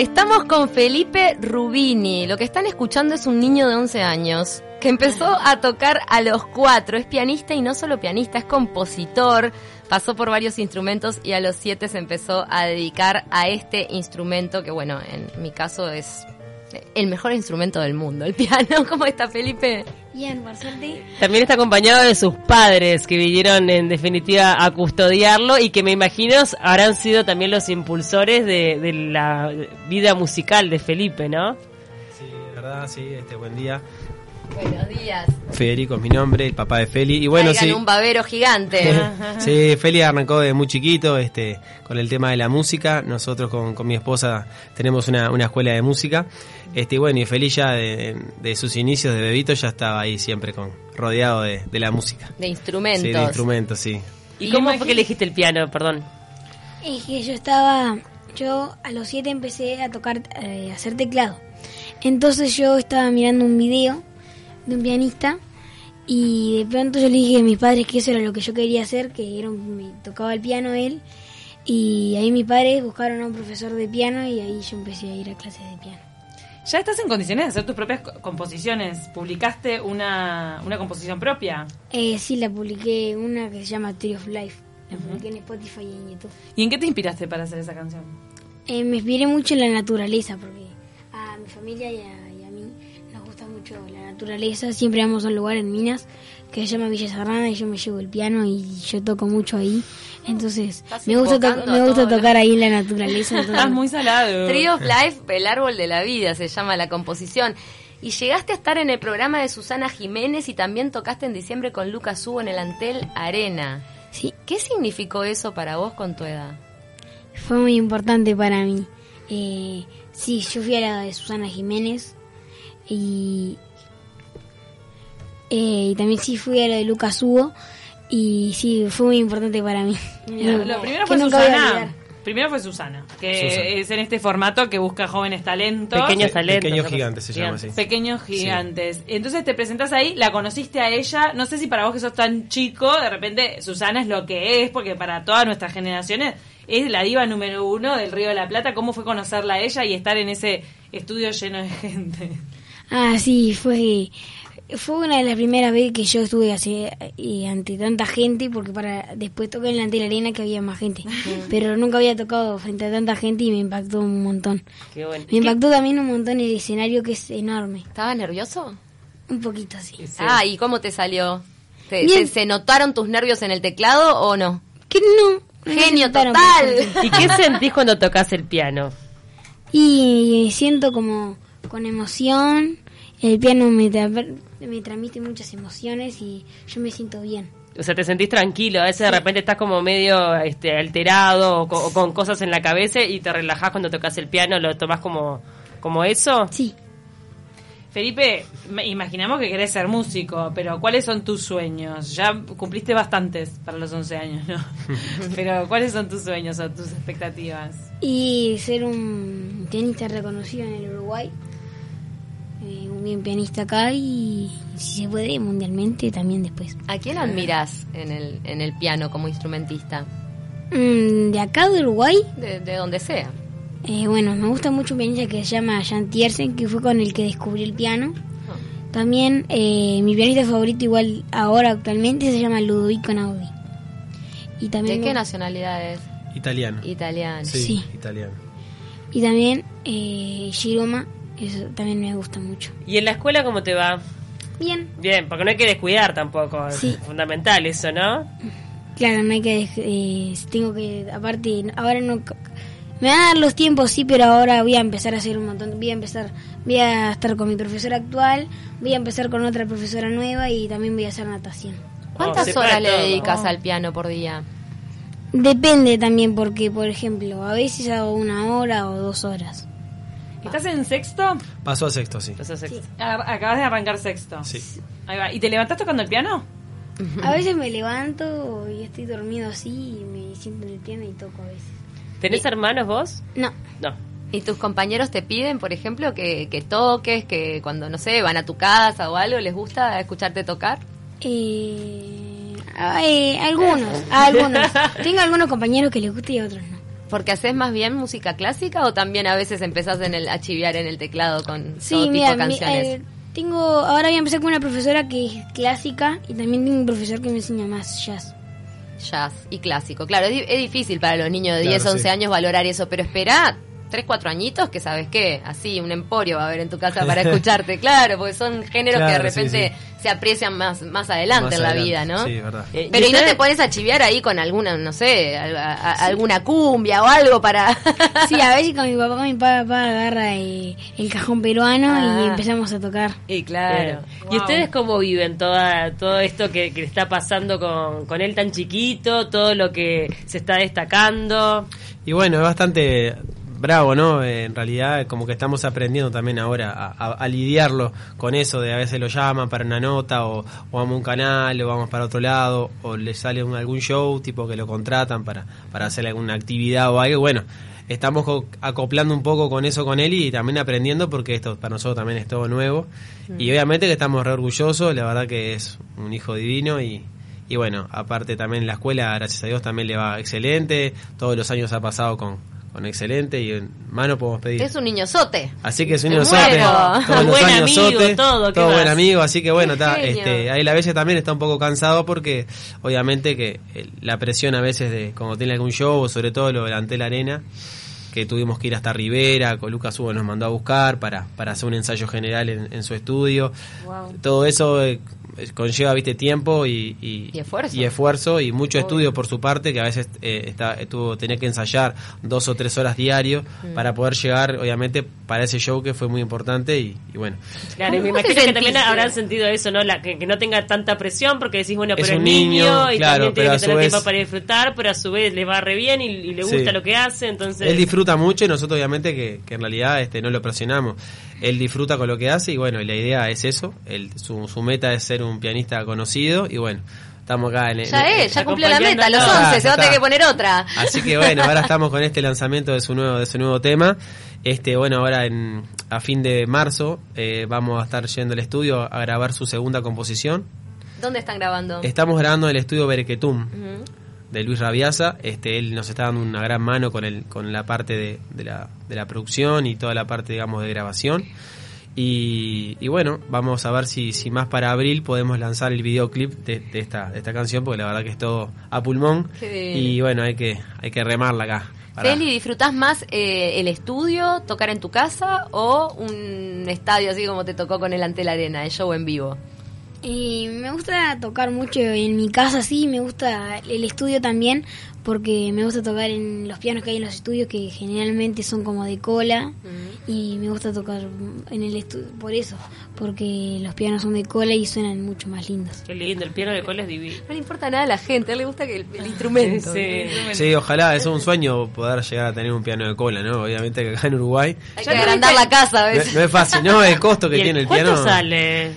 Estamos con Felipe Rubini. Lo que están escuchando es un niño de 11 años que empezó a tocar a los cuatro. Es pianista y no solo pianista, es compositor. Pasó por varios instrumentos y a los siete se empezó a dedicar a este instrumento que, bueno, en mi caso es el mejor instrumento del mundo, el piano. ¿Cómo está Felipe? Bien, por suerte. También está acompañado de sus padres que vinieron en definitiva a custodiarlo y que me imagino habrán sido también los impulsores de, de la vida musical de Felipe, ¿no? Sí, verdad, sí, este buen día. Buenos días. Federico es mi nombre, el papá de Feli. Y bueno, Traigan sí. un babero gigante. sí, Feli arrancó de muy chiquito este, con el tema de la música. Nosotros con, con mi esposa tenemos una, una escuela de música. Este, y bueno, y Feli ya de, de sus inicios de bebito ya estaba ahí siempre con rodeado de, de la música. De instrumentos. Sí, de instrumentos, sí. ¿Y, Y cómo fue que elegiste el piano? Perdón. Es que yo estaba, yo a los siete empecé a tocar, eh, a hacer teclado. Entonces yo estaba mirando un video de un pianista y de pronto yo le dije a mis padres que eso era lo que yo quería hacer, que era un- me tocaba el piano él. Y ahí mis padres buscaron a un profesor de piano y ahí yo empecé a ir a clases de piano. Ya estás en condiciones de hacer tus propias co- composiciones. ¿Publicaste una, una composición propia? Eh, sí, la publiqué una que se llama Tree of Life. La publiqué en Spotify y en YouTube. ¿Y en qué te inspiraste para hacer esa canción? Eh, me inspiré mucho en la naturaleza porque a mi familia y a, gusta mucho la naturaleza. Siempre vamos a un lugar en Minas que se llama Villa Serrana y yo me llevo el piano y yo toco mucho ahí. Entonces me gusta, me gusta tocar ahí en la naturaleza. Estás muy salado. Tree of Life, el árbol de la vida, se llama la composición. Y llegaste a estar en el programa de Susana Jiménez y también tocaste en diciembre con Lucas Hugo en el Antel Arena. Sí, ¿Qué significó eso para vos con tu edad? fue muy importante para mí. Eh, sí, yo fui a la de Susana Jiménez y, eh, y también sí fui a la de Lucas Hugo y sí, fue muy importante para mí. Lo, lo primero fue Susana. Primero fue Susana, que Susana. es en este formato que busca jóvenes talentos. Pequeños Pe- talentos. Pequeño ¿no? gigante se llama así. Pequeños gigantes. Entonces te presentas ahí, la conociste a ella. No sé si para vos que sos tan chico, de repente Susana es lo que es, porque para todas nuestras generaciones es la diva número uno del Río de la Plata. ¿Cómo fue conocerla a ella y estar en ese estudio lleno de gente? Ah, sí, fue fue una de las primeras veces que yo estuve así, eh, ante tanta gente, porque para después toqué en la Antel Arena que había más gente, pero nunca había tocado frente a tanta gente y me impactó un montón. Qué bueno. Me impactó también un montón el escenario que es enorme, ¿Estabas nervioso? un poquito así. Ah, ¿y cómo te salió? ¿Te- Bien. ¿Se, se notaron tus nervios en el teclado o no? Que no. Genio total. ¿Y qué sentís cuando tocas el piano? Y siento como con emoción, el piano me, tra- me transmite muchas emociones y yo me siento bien. O sea, te sentís tranquilo, a veces de repente estás como medio este, alterado o, co- o con cosas en la cabeza y te relajás cuando tocas el piano, lo tomás como, como eso. Sí. Felipe, me- imaginamos que querés ser músico, pero ¿cuáles son tus sueños? Ya cumpliste bastantes para los 11 años, ¿no? pero ¿cuáles son tus sueños o tus expectativas? Y ser un pianista reconocido en el Uruguay. Eh, un bien pianista acá y si se puede mundialmente también después. ¿A quién admirás en el, en el piano como instrumentista? Mm, de acá de Uruguay, De, de donde sea. eh, bueno, me gusta mucho un pianista que se llama Jan Tiersen, que fue con el que descubrí el piano. También eh, mi pianista favorito igual ahora actualmente se llama Ludovico Naudi. Y también ¿De qué me- nacionalidad es? Italiano. Italiano. Sí, Sí. italiano. y también eh, Shiroma, eso también me gusta mucho. ¿Y en la escuela cómo te va? Bien, Bien, porque no hay que descuidar tampoco, es fundamental eso, ¿no? Claro, no hay que... eh, tengo que... Aparte, ahora no... Me van a dar los tiempos, sí, pero ahora voy a empezar a hacer un montón. Voy a empezar... Voy a estar con mi profesora actual, voy a empezar con otra profesora nueva y también voy a hacer natación. ¿Cuántas para horas le todo. dedicas al piano por día? Depende también porque, por ejemplo, a veces hago una hora o dos horas. ¿Estás en sexto? Pasó a sexto, sí. Ex- A- Acabas de arrancar sexto. Sí. Ahí va. ¿Y te levantás tocando el piano? A veces me levanto y estoy dormido así y me siento en el piano y toco a veces. ¿Tenés hermanos vos? No, No. ¿Y tus compañeros te piden, por ejemplo, que, que toques, que cuando, no sé, van a tu casa o algo, les gusta escucharte tocar? Eh, eh, algunos, algunos. Tengo algunos compañeros que les gusta y otros no. Porque haces más bien música clásica o también a veces empezás en el, a chiviar en el teclado con Sí, todo tipo mira, de mi- canciones? eh, tengo, ahora voy a empezar con una profesora que es clásica y también tengo un profesor que me enseña más jazz. Jazz y clásico. Claro, es, di- es difícil para los niños de Claro, 10, 11 sí. años valorar eso, pero espera 3, 4 añitos que sabes qué, así un emporio va a haber en tu casa para escucharte, claro, porque son géneros que de sí, repente se aprecian más, más adelante Más en la adelante. vida, ¿no? Sí, verdad. Eh, Pero ¿y no te pones a chiviar ahí con alguna, no sé, a- alguna cumbia o algo para... Sí, a veces con mi papá, con mi papá agarra eh, el cajón peruano Ah. y empezamos a tocar. y claro. ¿Y ustedes cómo viven toda, todo esto que, que está pasando con, con él tan chiquito, todo lo que se está destacando? Y bueno, es bastante bravo, ¿no? Eh, en realidad, como que estamos aprendiendo también ahora a, a- a lidiarlo con eso de a veces lo llaman para una nota o, o vamos a un canal o vamos para otro lado o le sale un- algún show tipo que lo contratan para, para hacer alguna actividad o algo. Bueno, estamos co- acoplando un poco con eso con él y también aprendiendo porque esto para nosotros también es todo nuevo. Y obviamente que estamos re orgullosos, la verdad que es un hijo divino y, y bueno, aparte también la escuela, gracias a Dios, también le va excelente. Todos los años ha pasado con, con excelente y en mano podemos pedir. Es un niño sote. Así que es un. Todos los Buen años amigo, sote. todo, ¿qué buen amigo. Así que bueno, está, este, ahí a veces también está un poco cansado porque obviamente que eh, la presión a veces de cuando tiene algún show, sobre todo lo delante de la arena, que tuvimos que ir hasta Rivera, con Lucas Hugo nos mandó a buscar para, para hacer un ensayo general en, en su estudio. Todo eso eh, conlleva, viste, tiempo y, y, Y esfuerzo. y esfuerzo y mucho estudio por su parte, que a veces eh, está, tuvo, tenía que ensayar dos o tres horas diario Mm. para poder llegar, obviamente, para ese show que fue muy importante y, y bueno. Claro, y me ¿Cómo te imagino que también habrán sentido eso, ¿no? La, que, que no tenga tanta presión, porque decís, bueno, Es pero un es niño, niño, y claro, también tiene que tener vez- tiempo para disfrutar, pero a su vez le va re bien y, y le Sí. gusta lo que hace, entonces... Él disfruta mucho y nosotros obviamente que, que en realidad este no lo presionamos. Él disfruta con lo que hace y bueno, y la idea es eso. Él, su, su meta es ser un pianista conocido y bueno, estamos acá en... Ya en- es, ya cumplió la meta, los acompañándolo. 11, se va a tener que poner otra. Así que bueno, ahora estamos con este lanzamiento de su nuevo, de su nuevo tema. Este, bueno, ahora en, a fin de marzo eh, vamos a estar yendo al estudio a grabar su segunda composición. ¿Dónde están grabando? Estamos grabando en el estudio Berequetum Ujú. De Luis Rabiaza. Este, él nos está dando una gran mano con el, con la parte de, de la, de la producción y toda la parte, digamos, de grabación. Y, y bueno, vamos a ver si, si más para abril podemos lanzar el videoclip de, de esta, de esta canción, porque la verdad que es todo a pulmón. Y bueno, hay que, hay que remarla acá. para- Feli, ¿disfrutás más eh, el estudio, tocar en tu casa o un estadio así como te tocó con el ante la arena, el show en vivo? Y me gusta tocar mucho en mi casa, sí, me gusta el estudio también, porque me gusta tocar en los pianos que hay en los estudios, que generalmente son como de cola, y me gusta tocar en el estudio por eso, porque los pianos son de cola y suenan mucho más lindos. Qué lindo, el piano de cola es divino. No le importa nada a la gente, a él le gusta que el, el instrumento. Sí. Sí, ojalá, es un sueño poder llegar a tener un piano de cola, ¿no? Obviamente que acá en Uruguay Hay que agrandar la casa a no, veces. no es fácil, ¿no? El costo que ¿Y el- tiene el ¿Cuánto piano. sale?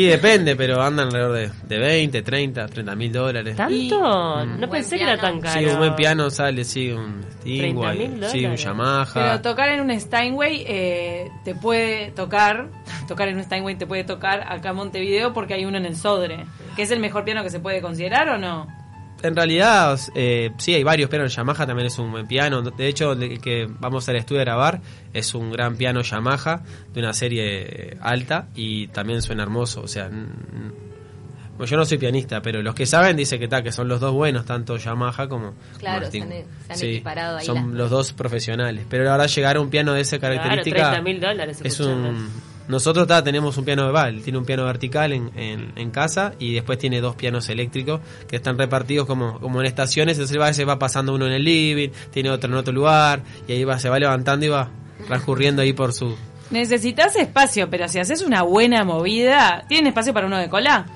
Y depende, pero andan alrededor de, de 20, 30, 30 mil dólares. ¿Tanto? no pensé que era tan caro. Sí, un buen piano sale, sí, un Stingway, 30.000 sí, un. Yamaha. Pero tocar en un Steinway eh, te puede tocar, tocar en un Steinway te puede tocar acá en Montevideo porque hay uno en el Sodre, que es el mejor piano que se puede considerar o no. En realidad, eh, sí, hay varios pianos. Yamaha también es un buen piano. De hecho, el que vamos al estudio a grabar es un gran piano Yamaha de una serie alta y también suena hermoso. O sea, bueno, yo no soy pianista, pero los que saben dicen que, ta, que son los dos buenos, tanto Yamaha como Claro, Martin. se han- se han equiparado ahí Son las- los dos profesionales. Pero la verdad, llegar a un piano de esa Claro, característica 30 mil dólares. es un nosotros ta, tenemos un piano de Val, tiene un piano vertical en, en, en casa y después tiene dos pianos eléctricos que están repartidos como, como en estaciones, entonces va, se va pasando uno en el living, tiene otro en otro lugar y ahí va, se va levantando y va transcurriendo ahí por su... Necesitas espacio, pero si haces una buena movida, ¿tienen espacio para uno de cola?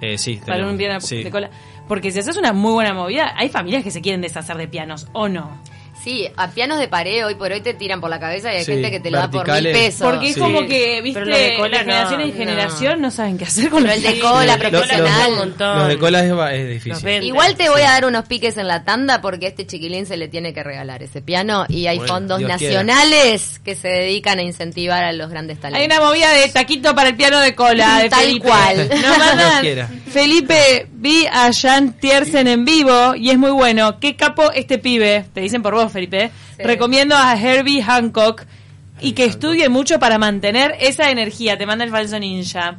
Eh, sí, Para un piano sí. de cola. Porque si haces una muy buena movida, hay familias que se quieren deshacer de pianos, ¿o no? Sí, a pianos de pared hoy por hoy te tiran por la cabeza y hay Sí, gente que te lo da por mil pesos. Porque es Sí. como que, viste, de cola de generación no, en generación no. saben qué hacer con Pero los el de pianos. cola Los de cola profesional. Los de cola es, difícil. venden. Igual te voy a dar unos piques en la tanda porque a este chiquilín se le tiene que regalar ese piano y hay Bueno, fondos Dios nacionales que se dedican a incentivar a los grandes Hay talentos. una movida de taquito para el piano de cola, de Tal Felipe. cual. Dios mandan, quiera. Felipe, vi a Jan Tiersen en vivo y es muy bueno. Qué capo este pibe. Te dicen por vos. Vos, Felipe. Recomiendo a Herbie Hancock y que estudie mucho para mantener esa energía. Te manda el falso ninja.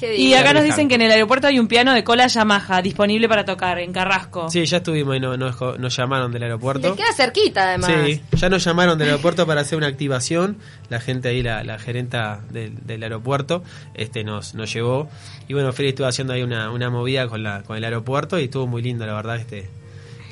Y acá nos dicen que en el aeropuerto hay un piano de cola Yamaha disponible para tocar en Carrasco. Sí, ya estuvimos y no- nos, nos llamaron del aeropuerto. Le queda cerquita, además. Sí, ya nos llamaron del aeropuerto para hacer una activación. La gente ahí, la, la gerenta del, del aeropuerto, este nos, nos llevó. Y bueno, Feli estuvo haciendo ahí una, una movida con, la, con el aeropuerto y estuvo muy lindo, la verdad. Este,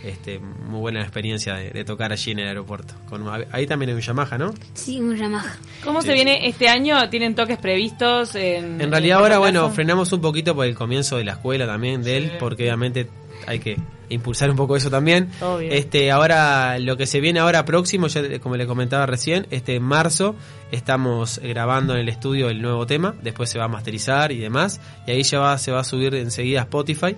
este muy buena experiencia de, de tocar allí en el aeropuerto. Con, ahí también hay un Yamaha, ¿no? Sí, un Yamaha. ¿Cómo se viene este año? ¿Tienen toques previstos? En, En realidad ahora, bueno, frenamos un poquito por el comienzo de la escuela también de él, porque obviamente hay que impulsar un poco eso también. Obvio. Este, ahora lo que se viene ahora próximo, ya como le comentaba recién, este en marzo estamos grabando en el estudio el nuevo tema, después se va a masterizar y demás, y ahí ya va, se va a subir enseguida a Spotify.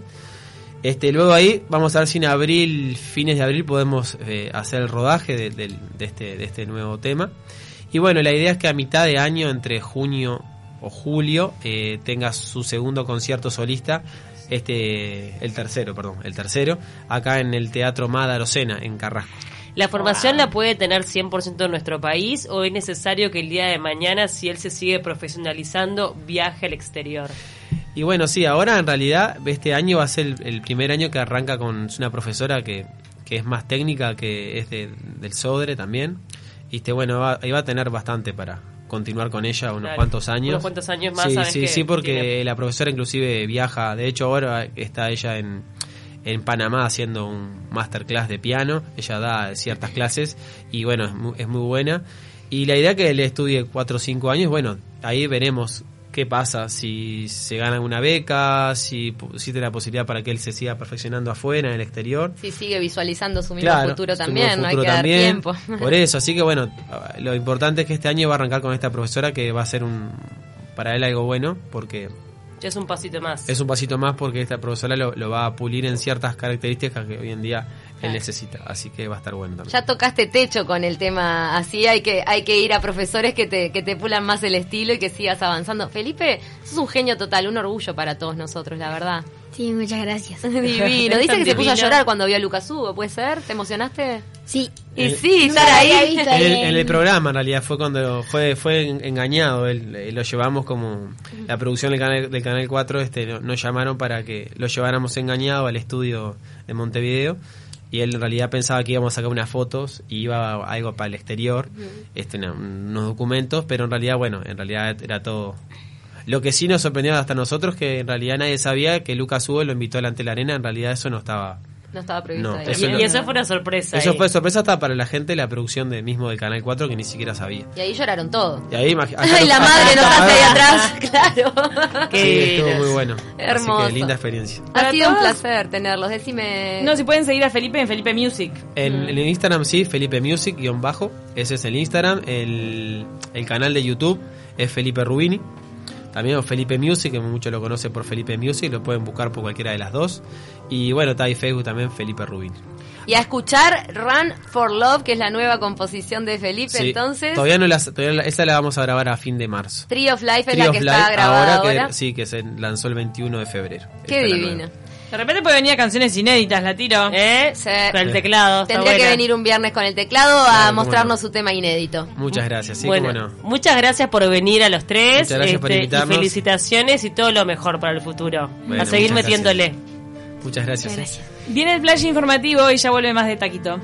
Este, luego ahí vamos a ver si en abril, fines de abril, podemos eh, hacer el rodaje de, del- de este, de este nuevo tema. Y bueno, la idea es que a mitad de año, entre junio o julio, eh, tenga su segundo concierto solista, este, el tercero, perdón, el tercero, acá en el Teatro Mada Sena, en Carrasco. ¿La formación la puede tener 100% en nuestro país o es necesario que el día de mañana, si él se sigue profesionalizando, viaje al exterior? Y bueno, sí, ahora en realidad este año va a ser el, el primer año que arranca con una profesora que, que es más técnica, que es de- del Sodre también. Y este, bueno, va, ahí va a tener bastante para continuar con ella unos Claro. cuantos años. Unos cuantos años más, Sí, sabes sí, que sí, porque tiene- la profesora inclusive viaja. De hecho, ahora está ella en, en Panamá haciendo un masterclass de piano. Ella da ciertas clases y bueno, es muy, es muy buena. Y la idea que él estudie 4 o 5 años, bueno, ahí veremos qué pasa, si se gana una beca, si existe la posibilidad para que él se siga perfeccionando afuera, en el exterior. Si sigue visualizando su mismo Claro, futuro también, nuevo no hay futuro que también. dar tiempo. Por eso, así que bueno, lo importante es que este año va a arrancar con esta profesora que va a ser un para él algo bueno, porque es un pasito más. es un pasito más porque esta profesora lo, lo va a pulir en ciertas características que hoy en día él necesita, así que va a estar bueno también. Ya tocaste techo con el tema así, hay que hay que ir a profesores que te, que te pulan más el estilo y que sigas avanzando. Felipe, sos un genio total, un orgullo para todos nosotros, la verdad. Sí, muchas gracias. Divino. Dice que se puso a llorar cuando vio a Lucas Hugo, ¿puede ser? ¿Te emocionaste? Sí. Y Eh, sí, nunca estar ahí. En el, en- el programa en realidad fue cuando fue fue en- engañado, él, eh, lo llevamos como la producción del canal, del canal 4 este no- nos llamaron para que lo lleváramos engañado al estudio de Montevideo y él en realidad pensaba que íbamos a sacar unas fotos y iba a- algo para el exterior, este no, unos documentos, pero en realidad bueno, en realidad era todo lo que sí nos sorprendió hasta nosotros que en realidad nadie sabía que Lucas Hugo lo invitó delante de la arena, en realidad eso no estaba No estaba previsto No, ahí. eso y, no- y eso fue una sorpresa. eso ahí. fue sorpresa hasta para la gente de la producción de mismo del canal 4 que ni siquiera sabía. Y ahí lloraron todos. Y ahí Ay, la madre nos hace ahí atrás, claro. Qué Sí, estuvo muy bueno. Hermoso. Así que linda experiencia. Ha Para sido un placer tenerlos. Decime. No, si pueden seguir a Felipe en Felipe Music. En, en el Instagram sí, Felipe Music, guion bajo. Ese es el Instagram. El, el canal de YouTube es Felipe Rubini. También o Felipe Music, que muchos lo conocen por Felipe Music, lo pueden buscar por cualquiera de las dos. Y bueno, está ahí Facebook también, Felipe Rubini. Y a escuchar Run for Love, que es la nueva composición de Felipe. Sí, Entonces, Todavía no la, todavía la- esa la vamos a grabar a fin de marzo. Tree of Life es Tree la of que Life, está grabada ahora. que, sí, que se lanzó el 21 de febrero. Qué Esta De repente puede venir a canciones inéditas, la tiro. ¿Eh? Sí. Con el teclado. Tendría que venir un viernes con el teclado a Claro, mostrarnos no. su tema inédito. Muchas gracias. Sí, bueno, cómo no. muchas gracias por venir a los tres. Muchas gracias por este, y invitarnos. felicitaciones y todo lo mejor para el futuro. Bueno, a seguir muchas metiéndole. Muchas gracias. Muchas ¿eh? gracias. Viene el flash informativo y ya vuelve más de taquito.